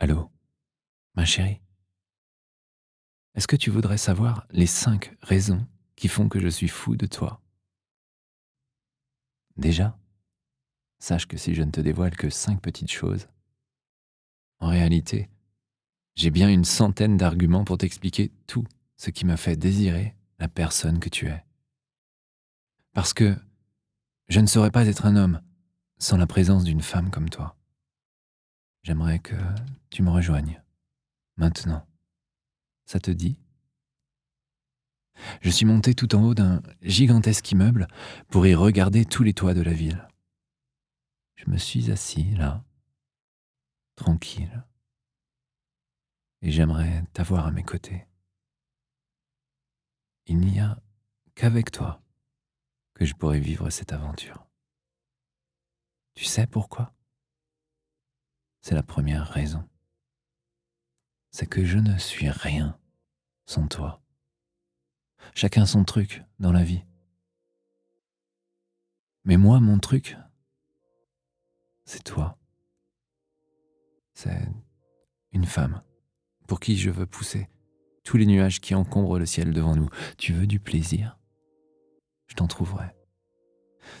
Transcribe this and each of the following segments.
Allô Ma chérie? Est-ce que tu voudrais savoir les cinq raisons qui font que je suis fou de toi? Déjà, sache que si je ne te dévoile que cinq petites choses, en réalité, j'ai bien une centaine d'arguments pour t'expliquer tout ce qui m'a fait désirer la personne que tu es. Parce que je ne saurais pas être un homme sans la présence d'une femme comme toi. J'aimerais que tu me rejoignes. Maintenant. Ça te dit? Je suis monté tout en haut d'un gigantesque immeuble pour y regarder tous les toits de la ville. Je me suis assis là, tranquille, et j'aimerais t'avoir à mes côtés. Il n'y a qu'avec toi que je pourrais vivre cette aventure. Tu sais pourquoi? C'est la première raison. C'est que je ne suis rien sans toi. Chacun son truc dans la vie. Mais moi, mon truc, c'est toi. C'est une femme pour qui je veux pousser tous les nuages qui encombrent le ciel devant nous. Tu veux du plaisir? Je t'en trouverai.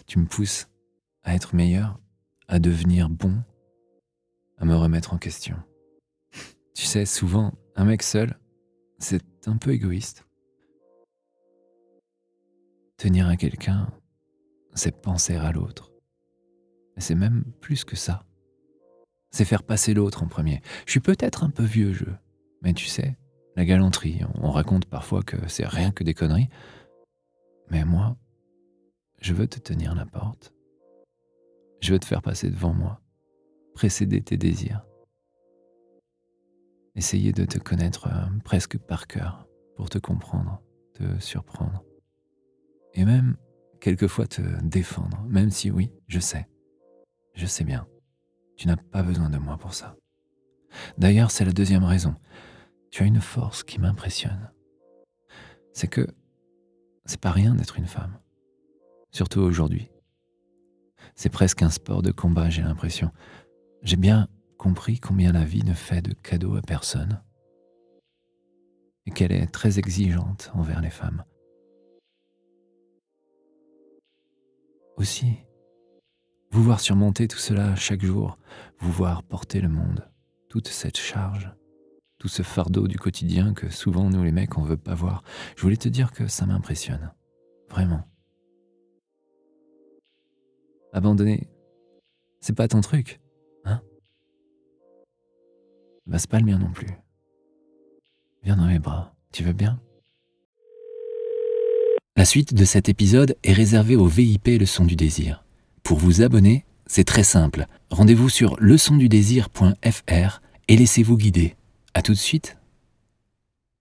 Tu me pousses à être meilleur, à devenir bon, à me remettre en question. Tu sais, souvent, un mec seul, c'est un peu égoïste. Tenir à quelqu'un, c'est penser à l'autre. C'est même plus que ça. C'est faire passer l'autre en premier. Je suis peut-être un peu vieux jeu, mais tu sais, la galanterie, on raconte parfois que c'est rien que des conneries. Mais moi, je veux te tenir la porte. Je veux te faire passer devant moi précéder tes désirs. Essayer de te connaître euh, presque par cœur pour te comprendre, te surprendre. Et même, quelquefois, te défendre, même si oui, je sais, je sais bien, tu n'as pas besoin de moi pour ça. D'ailleurs, c'est la deuxième raison. Tu as une force qui m'impressionne. C'est que c'est pas rien d'être une femme. Surtout aujourd'hui. C'est presque un sport de combat, j'ai l'impression. J'ai bien compris combien la vie ne fait de cadeaux à personne et qu'elle est très exigeante envers les femmes. Aussi, vous voir surmonter tout cela chaque jour, vous voir porter le monde, toute cette charge, tout ce fardeau du quotidien que souvent nous les mecs on veut pas voir, je voulais te dire que ça m'impressionne, vraiment. Abandonner, c'est pas ton truc. Bah, c'est pas le mien non plus. Viens dans mes bras, tu veux bien? La suite de cet épisode est réservée au VIP Leçon du désir. Pour vous abonner, c'est très simple. Rendez-vous sur leçondudésir.fr et laissez-vous guider. À tout de suite